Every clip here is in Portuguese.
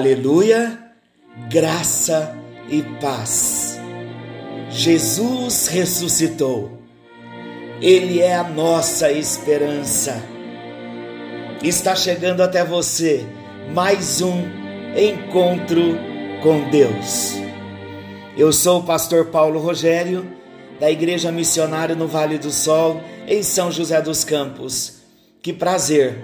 Aleluia, graça e paz. Jesus ressuscitou. Ele é a nossa esperança. Está chegando até você mais um encontro com Deus. Eu sou o pastor Paulo Rogério, da Igreja Missionária no Vale do Sol, em São José dos Campos. Que prazer,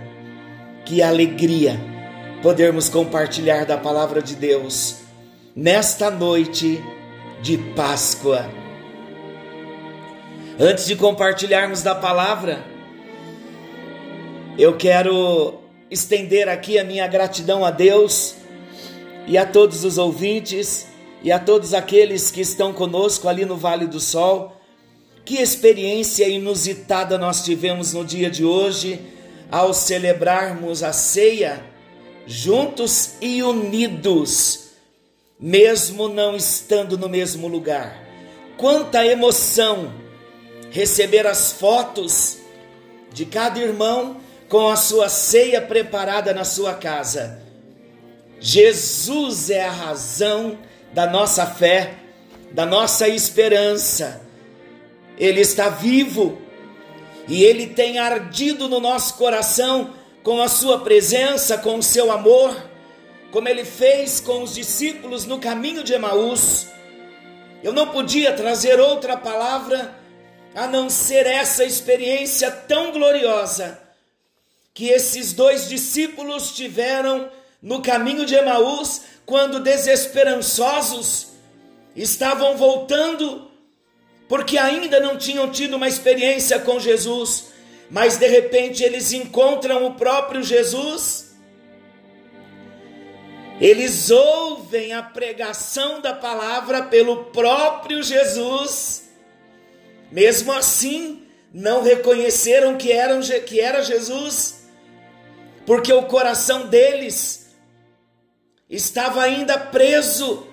que alegria podermos compartilhar da palavra de Deus nesta noite de Páscoa. Antes de compartilharmos da palavra, eu quero estender aqui a minha gratidão a Deus e a todos os ouvintes e a todos aqueles que estão conosco ali no Vale do Sol. Que experiência inusitada nós tivemos no dia de hoje ao celebrarmos a ceia juntos e unidos, mesmo não estando no mesmo lugar. Quanta emoção receber as fotos de cada irmão com a sua ceia preparada na sua casa. Jesus é a razão da nossa fé, da nossa esperança. Ele está vivo e ele tem ardido no nosso coração com a sua presença, com o seu amor, como ele fez com os discípulos no caminho de Emaús. Eu não podia trazer outra palavra a não ser essa experiência tão gloriosa que esses dois discípulos tiveram no caminho de Emaús, quando desesperançosos estavam voltando, porque ainda não tinham tido uma experiência com Jesus mas de repente eles encontram o próprio Jesus. Eles ouvem a pregação da palavra pelo próprio Jesus. Mesmo assim, não reconheceram que, que era Jesus, porque o coração deles estava ainda preso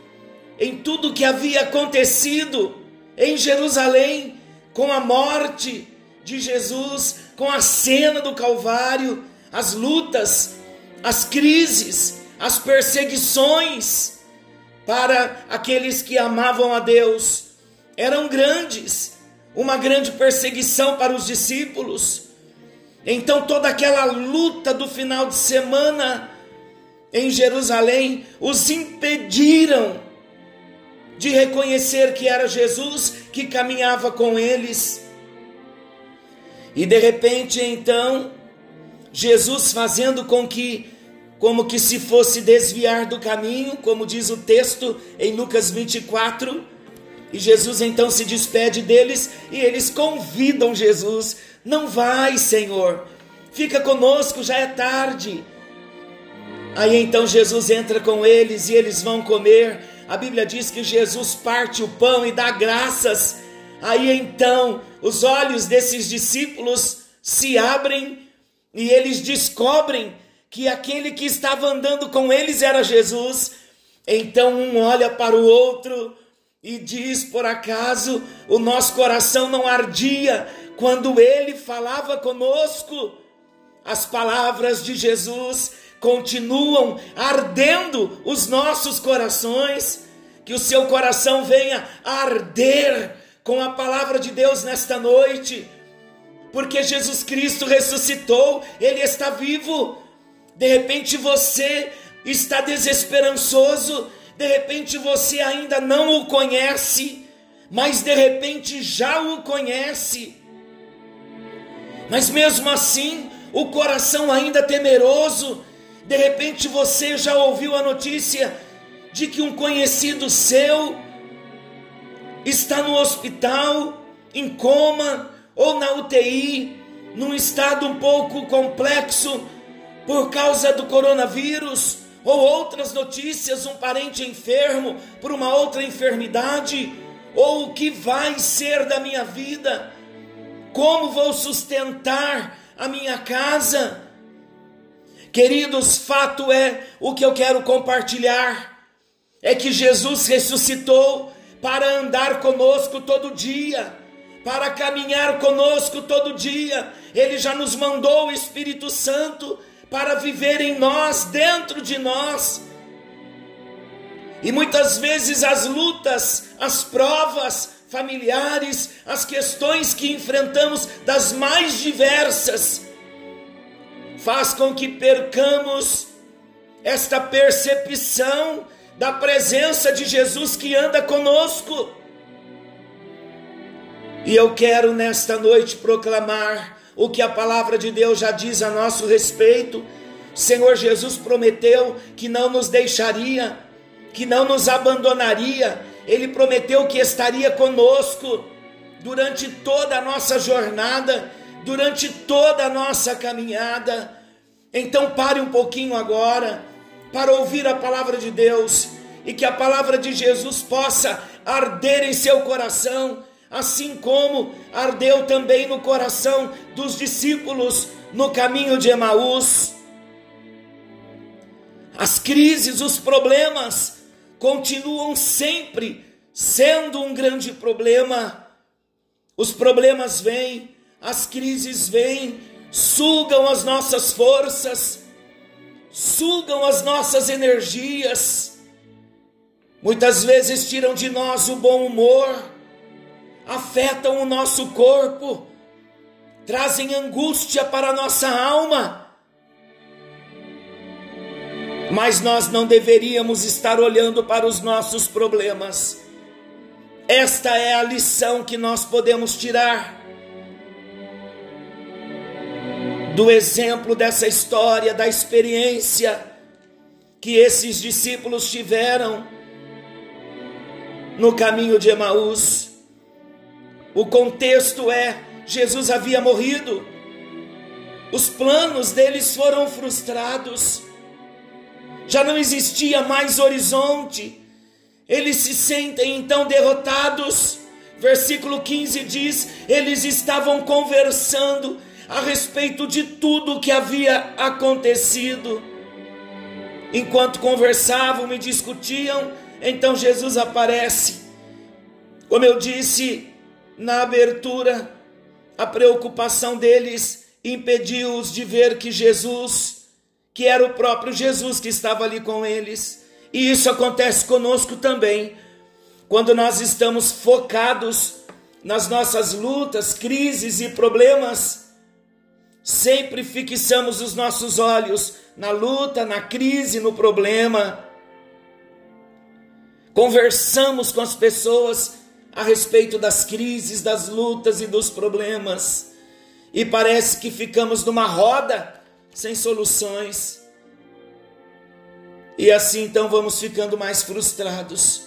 em tudo que havia acontecido em Jerusalém com a morte de Jesus, com a cena do Calvário, as lutas, as crises, as perseguições para aqueles que amavam a Deus eram grandes, uma grande perseguição para os discípulos. Então, toda aquela luta do final de semana em Jerusalém os impediram de reconhecer que era Jesus que caminhava com eles. E de repente, então, Jesus fazendo com que, como que se fosse desviar do caminho, como diz o texto em Lucas 24, e Jesus então se despede deles e eles convidam Jesus: Não vai, Senhor, fica conosco, já é tarde. Aí então Jesus entra com eles e eles vão comer. A Bíblia diz que Jesus parte o pão e dá graças. Aí então os olhos desses discípulos se abrem e eles descobrem que aquele que estava andando com eles era Jesus. Então um olha para o outro e diz: Por acaso o nosso coração não ardia quando ele falava conosco? As palavras de Jesus continuam ardendo os nossos corações. Que o seu coração venha arder com a palavra de Deus nesta noite, porque Jesus Cristo ressuscitou, Ele está vivo. De repente você está desesperançoso, de repente você ainda não o conhece, mas de repente já o conhece. Mas mesmo assim, o coração ainda temeroso, de repente você já ouviu a notícia de que um conhecido seu está no hospital, em coma ou na UTI, num estado um pouco complexo por causa do coronavírus, ou outras notícias, um parente enfermo por uma outra enfermidade, ou o que vai ser da minha vida, como vou sustentar a minha casa. Queridos, fato é o que eu quero compartilhar: é que Jesus ressuscitou para andar conosco todo dia, para caminhar conosco todo dia. Ele já nos mandou o Espírito Santo para viver em nós, dentro de nós. E muitas vezes as lutas, as provas familiares, as questões que enfrentamos das mais diversas, faz com que percamos esta percepção da presença de Jesus que anda conosco. E eu quero nesta noite proclamar o que a palavra de Deus já diz a nosso respeito. O Senhor Jesus prometeu que não nos deixaria, que não nos abandonaria, ele prometeu que estaria conosco durante toda a nossa jornada, durante toda a nossa caminhada. Então pare um pouquinho agora para ouvir a palavra de Deus e que a palavra de Jesus possa arder em seu coração, assim como ardeu também no coração dos discípulos no caminho de Emaús. As crises, os problemas continuam sempre sendo um grande problema. Os problemas vêm, as crises vêm, sugam as nossas forças, sugam as nossas energias, muitas vezes tiram de nós o bom humor, afetam o nosso corpo, trazem angústia para a nossa alma. Mas nós não deveríamos estar olhando para os nossos problemas. Esta é a lição que nós podemos tirar do exemplo dessa história, da experiência que esses discípulos tiveram no caminho de Emaús. O contexto é: Jesus havia morrido, os planos deles foram frustrados, já não existia mais horizonte, eles se sentem então derrotados. Versículo 15 diz: eles estavam conversando a respeito de tudo o que havia acontecido. Enquanto conversavam e discutiam, então Jesus aparece. Como eu disse na abertura, a preocupação deles impediu-os de ver que Jesus, que era o próprio Jesus que estava ali com eles. E isso acontece conosco também. Quando nós estamos focados nas nossas lutas, crises e problemas, Sempre fixamos os nossos olhos na luta, na crise, no problema. Conversamos com as pessoas a respeito das crises, das lutas e dos problemas. E parece que ficamos numa roda sem soluções. E assim então vamos ficando mais frustrados.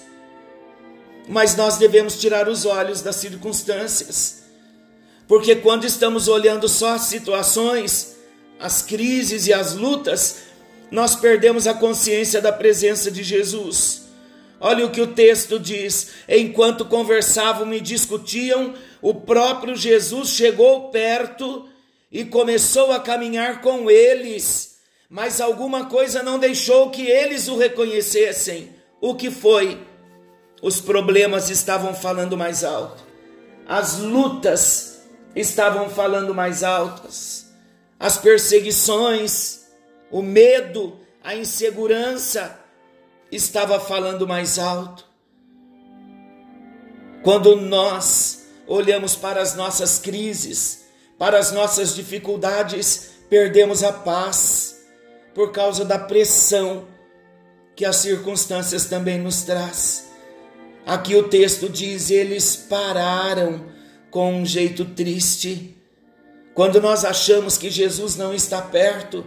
Mas nós devemos tirar os olhos das circunstâncias porque quando estamos olhando só as situações, as crises e as lutas, nós perdemos a consciência da presença de Jesus. Olha o que o texto diz: enquanto conversavam e discutiam, o próprio Jesus chegou perto e começou a caminhar com eles, mas alguma coisa não deixou que eles o reconhecessem. O que foi? Os problemas estavam falando mais alto, as lutas estavam falando mais altas. As perseguições, o medo, a insegurança estava falando mais alto. Quando nós olhamos para as nossas crises, para as nossas dificuldades, perdemos a paz por causa da pressão que as circunstâncias também nos traz. Aqui o texto diz: eles pararam com um jeito triste. Quando nós achamos que Jesus não está perto,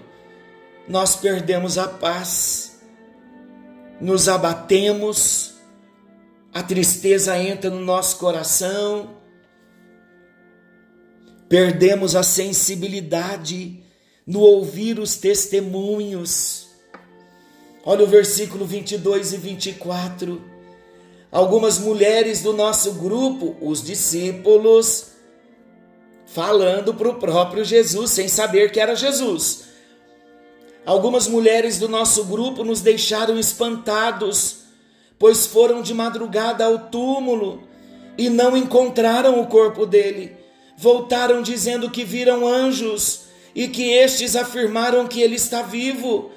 nós perdemos a paz, nos abatemos, a tristeza entra no nosso coração, perdemos a sensibilidade no ouvir os testemunhos. Olha o versículo 22 e 24 algumas mulheres do nosso grupo, os discípulos, falando para o próprio Jesus, sem saber que era Jesus. Algumas mulheres do nosso grupo nos deixaram espantados, pois foram de madrugada ao túmulo e não encontraram o corpo dele. Voltaram dizendo que viram anjos e que estes afirmaram que ele está vivo.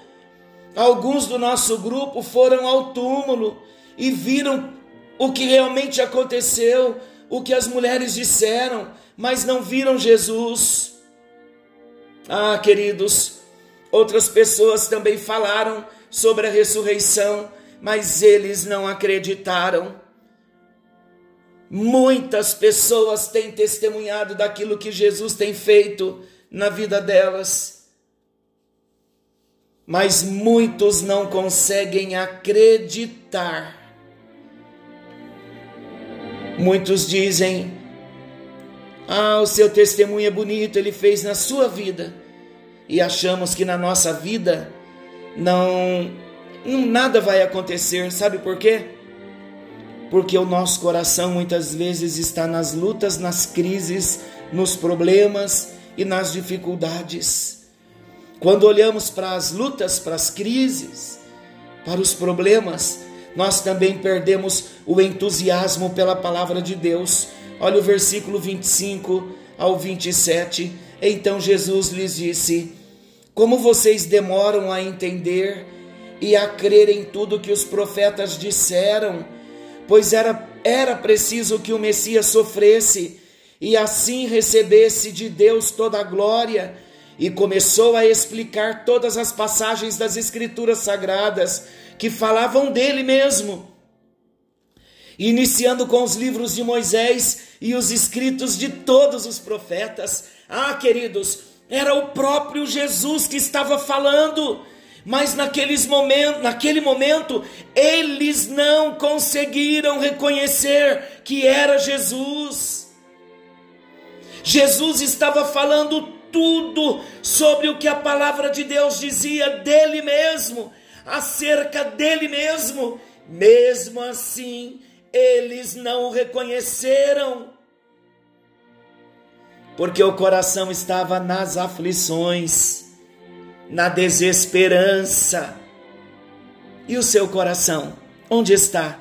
Alguns do nosso grupo foram ao túmulo e viram o que realmente aconteceu, o que as mulheres disseram, mas não viram Jesus. Ah, queridos, outras pessoas também falaram sobre a ressurreição, mas eles não acreditaram. Muitas pessoas têm testemunhado daquilo que Jesus tem feito na vida delas, mas muitos não conseguem acreditar. Muitos dizem: Ah, o seu testemunho é bonito, ele fez na sua vida, e achamos que na nossa vida não, não nada vai acontecer, sabe por quê? porque o nosso coração muitas vezes está nas lutas, nas crises, nos problemas e nas dificuldades. Quando olhamos para as lutas, para as crises, para os problemas, nós também perdemos o entusiasmo pela palavra de Deus. Olha o versículo 25 ao 27. Então Jesus lhes disse: Como vocês demoram a entender e a crer em tudo que os profetas disseram? pois era, era preciso que o Messias sofresse e assim recebesse de Deus toda a glória. E começou a explicar todas as passagens das Escrituras Sagradas que falavam dele mesmo, iniciando com os livros de Moisés e os escritos de todos os profetas. Ah, queridos, era o próprio Jesus que estava falando. Mas naqueles momentos, naquele momento, eles não conseguiram reconhecer que era Jesus. Jesus estava falando tudo sobre o que a palavra de Deus dizia dele mesmo, acerca dele mesmo. Mesmo assim, eles não o reconheceram, porque o coração estava nas aflições na desesperança. E o seu coração, onde está?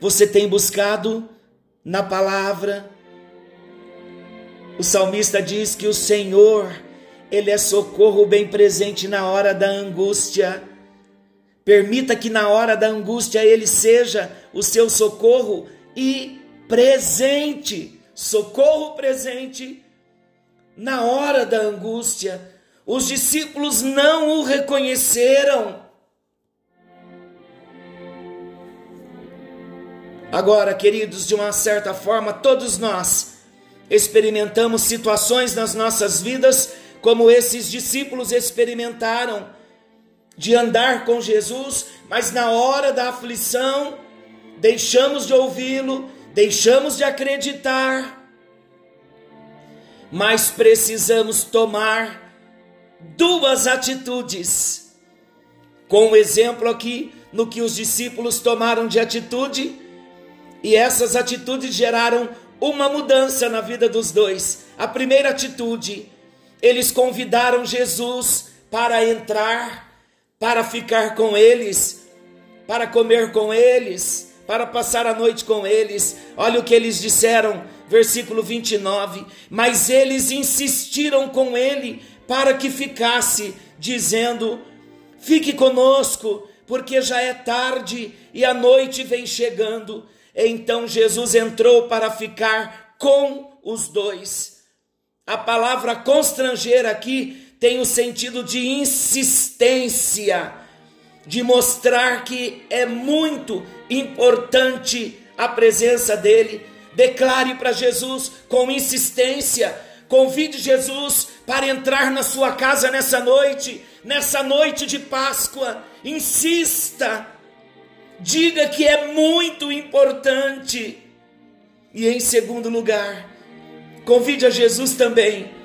Você tem buscado na palavra? O salmista diz que o Senhor, Ele é socorro bem presente na hora da angústia. Permita que na hora da angústia Ele seja o seu socorro e presente. Socorro presente na hora da angústia os discípulos não o reconheceram. Agora, queridos, de uma certa forma, todos nós experimentamos situações nas nossas vidas como esses discípulos experimentaram, de andar com Jesus, mas na hora da aflição, deixamos de ouvi-lo, deixamos de acreditar, mas precisamos tomar duas atitudes. Com o exemplo aqui no que os discípulos tomaram de atitude, e essas atitudes geraram uma mudança na vida dos dois. A primeira atitude, eles convidaram Jesus para entrar, para ficar com eles, para comer com eles, para passar a noite com eles. Olha o que eles disseram, versículo 29. Mas eles insistiram com ele para que ficasse, dizendo: Fique conosco, porque já é tarde e a noite vem chegando. Então Jesus entrou para ficar com os dois. A palavra constranger aqui tem o sentido de insistência, de mostrar que é muito importante a presença dele. Declare para Jesus com insistência Convide Jesus para entrar na sua casa nessa noite, nessa noite de Páscoa. Insista, diga que é muito importante. E em segundo lugar, convide a Jesus também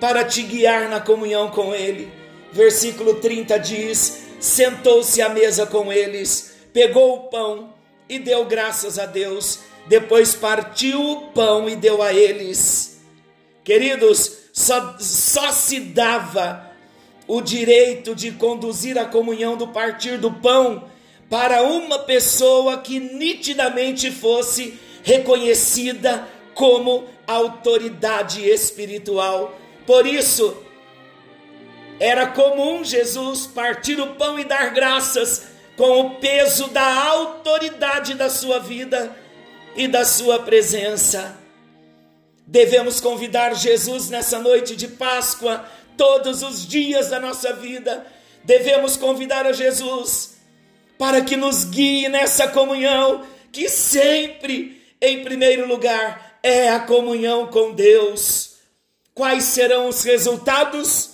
para te guiar na comunhão com Ele. Versículo 30 diz: Sentou-se à mesa com eles, pegou o pão e deu graças a Deus, depois partiu o pão e deu a eles Queridos, só, só se dava o direito de conduzir a comunhão do partir do pão para uma pessoa que nitidamente fosse reconhecida como autoridade espiritual. Por isso, Era comum Jesus partir o pão e dar graças com o peso da autoridade da sua vida e da sua presença. Devemos convidar Jesus nessa noite de Páscoa, todos os dias da nossa vida. Devemos convidar a Jesus para que nos guie nessa comunhão, que sempre, em primeiro lugar, é a comunhão com Deus. Quais serão os resultados?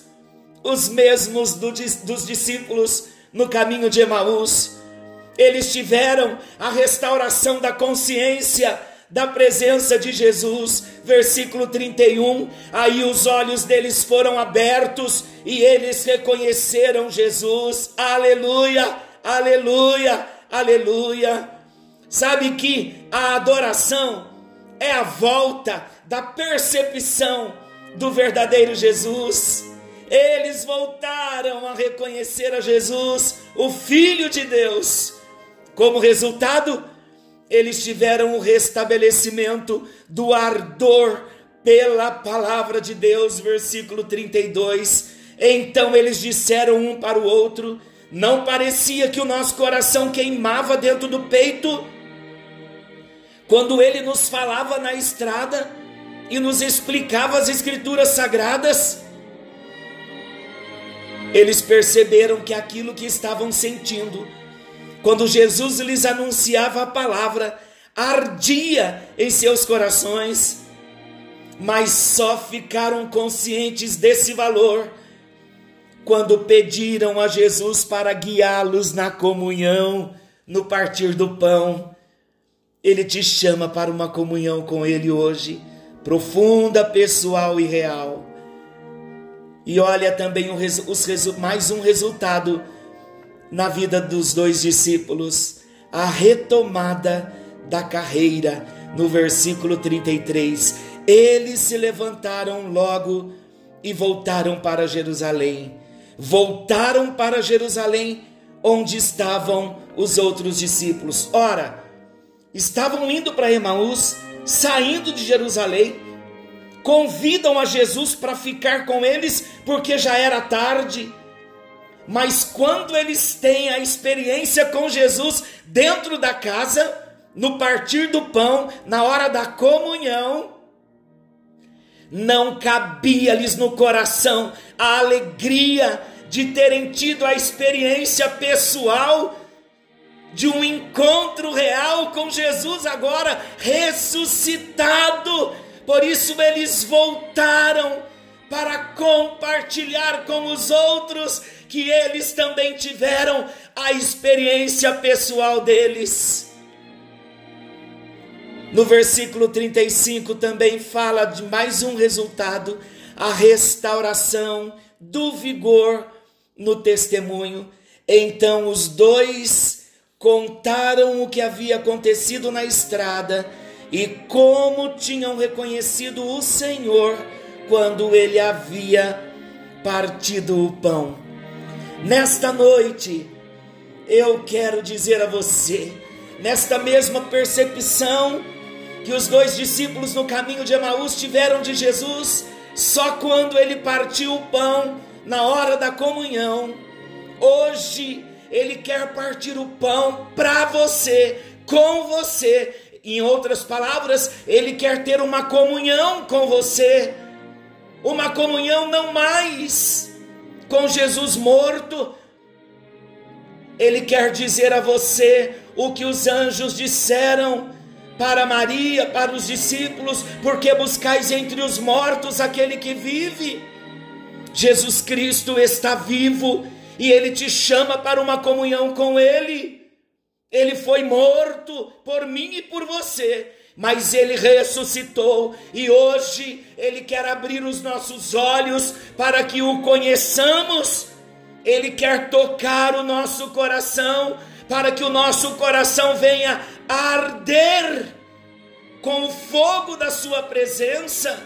os mesmos do, dos discípulos no caminho de Emaús. Eles tiveram a restauração da consciência da presença de Jesus. Versículo 31. Aí os olhos deles foram abertos e eles reconheceram Jesus. Aleluia, aleluia, aleluia. Sabe que a adoração é a volta da percepção do verdadeiro Jesus eles voltaram a reconhecer a Jesus, o Filho de Deus. Como resultado, eles tiveram o restabelecimento do ardor pela palavra de Deus, versículo 32. Então eles disseram um para o outro: Não parecia que o nosso coração queimava dentro do peito quando ele nos falava na estrada e nos explicava as escrituras sagradas? Eles perceberam que aquilo que estavam sentindo, quando Jesus lhes anunciava a palavra, ardia em seus corações, mas só ficaram conscientes desse valor quando pediram a Jesus para guiá-los na comunhão, no partir do pão. Ele te chama para uma comunhão com Ele hoje, profunda, pessoal e real. E olha também os, mais um resultado na vida dos dois discípulos, a retomada da carreira, no versículo 33. Eles se levantaram logo e voltaram para Jerusalém. Voltaram para Jerusalém, onde estavam os outros discípulos. Ora, estavam indo para Emaús, saindo de Jerusalém, convidam a Jesus para ficar com eles porque já era tarde. Mas quando eles têm a experiência com Jesus dentro da casa, no partir do pão, na hora da comunhão, não cabia-lhes no coração a alegria de terem tido a experiência pessoal de um encontro real com Jesus agora ressuscitado por isso eles voltaram para compartilhar com os outros que eles também tiveram a experiência pessoal deles. No versículo 35 também fala de mais um resultado, a restauração do vigor no testemunho. Então os dois contaram o que havia acontecido na estrada e como tinham reconhecido o Senhor quando ele havia partido o pão. Nesta noite, eu quero dizer a você, nesta mesma percepção que os dois discípulos no caminho de Emaús tiveram de Jesus, só quando ele partiu o pão na hora da comunhão, hoje ele quer partir o pão para você, com você, em outras palavras, ele quer ter uma comunhão com você, uma comunhão não mais com Jesus morto. Ele quer dizer a você o que os anjos disseram para Maria, para os discípulos, porque buscais entre os mortos aquele que vive. Jesus Cristo está vivo e ele te chama para uma comunhão com ele. Ele foi morto por mim e por você, mas ele ressuscitou e hoje ele quer abrir os nossos olhos para que o conheçamos. Ele quer tocar o nosso coração para que o nosso coração venha arder com o fogo da sua presença.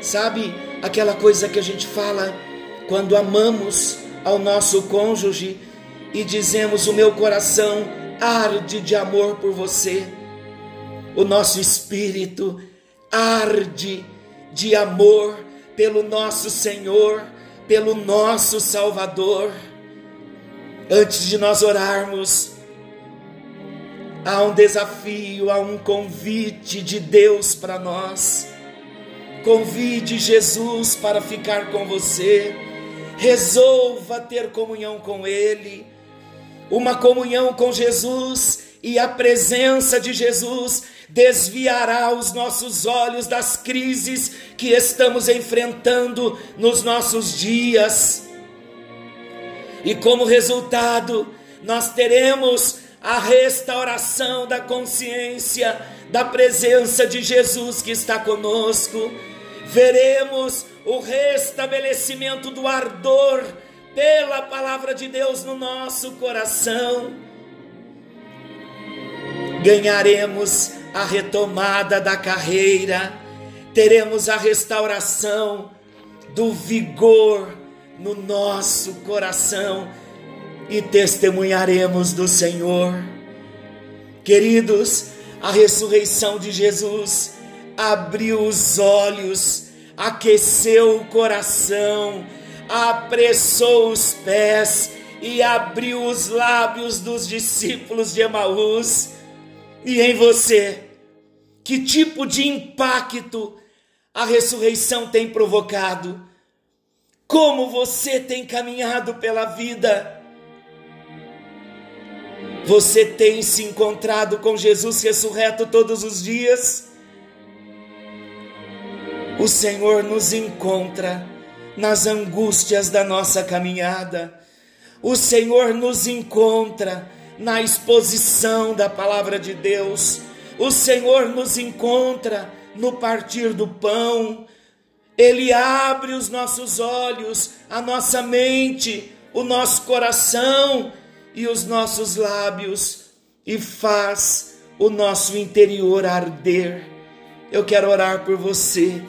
Sabe aquela coisa que a gente fala quando amamos ao nosso cônjuge? e dizemos: O meu coração arde de amor por você, o nosso espírito arde de amor pelo nosso Senhor, pelo nosso Salvador. Antes de nós orarmos, há um desafio, há um convite de Deus para nós. Convide Jesus para ficar com você. Resolva ter comunhão com Ele. Uma comunhão com Jesus e a presença de Jesus desviará os nossos olhos das crises que estamos enfrentando nos nossos dias. E como resultado, nós teremos a restauração da consciência da presença de Jesus que está conosco. Veremos o restabelecimento do ardor pela palavra de Deus no nosso coração. Ganharemos a retomada da carreira, teremos a restauração do vigor no nosso coração e testemunharemos do Senhor. Queridos, a ressurreição de Jesus abriu os olhos, aqueceu o coração, apressou os pés e abriu os lábios dos discípulos de Emaús e em você? Que tipo de impacto a ressurreição tem provocado? Como você tem caminhado pela vida? Você tem se encontrado com Jesus ressurreto todos os dias? O Senhor nos encontra nas angústias da nossa caminhada. O Senhor nos encontra na exposição da palavra de Deus. O Senhor nos encontra no partir do pão. Ele abre os nossos olhos, a nossa mente, o nosso coração e os nossos lábios e faz o nosso interior arder. Eu quero orar por você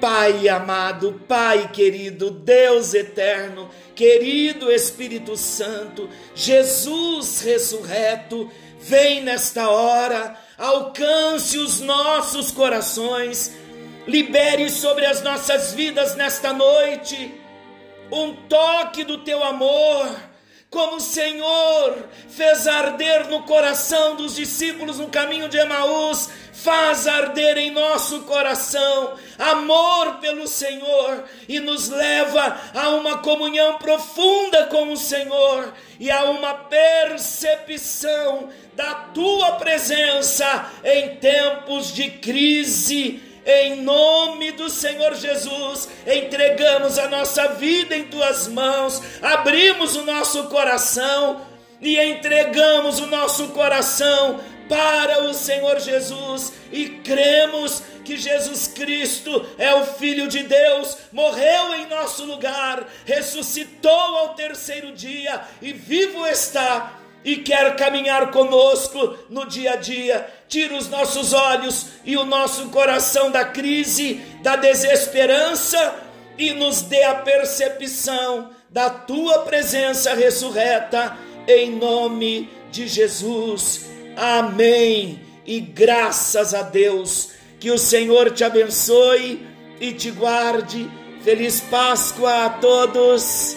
Pai amado, Pai querido, Deus eterno, querido Espírito Santo, Jesus ressurreto, vem nesta hora, alcance os nossos corações, libere sobre as nossas vidas nesta noite um toque do teu amor como o Senhor fez arder no coração dos discípulos no caminho de Emaús, faz arder em nosso coração amor pelo Senhor e nos leva a uma comunhão profunda com o Senhor e a uma percepção da tua presença em tempos de crise. Em nome do Senhor Jesus, entregamos a nossa vida em tuas mãos, abrimos o nosso coração e entregamos o nosso coração para o Senhor Jesus e cremos que Jesus Cristo é o Filho de Deus, morreu em nosso lugar, ressuscitou ao terceiro dia e vivo está e quer caminhar conosco no dia a dia. Tira os nossos olhos e o nosso coração da crise, da desesperança e nos dê a percepção da tua presença ressurreta, em nome de Jesus. Amém. E graças a Deus, que o Senhor te abençoe e te guarde. Feliz Páscoa a todos.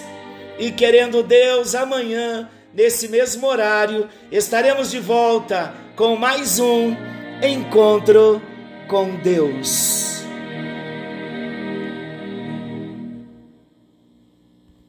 E querendo Deus, amanhã nesse mesmo horário, estaremos de volta com mais um encontro com Deus.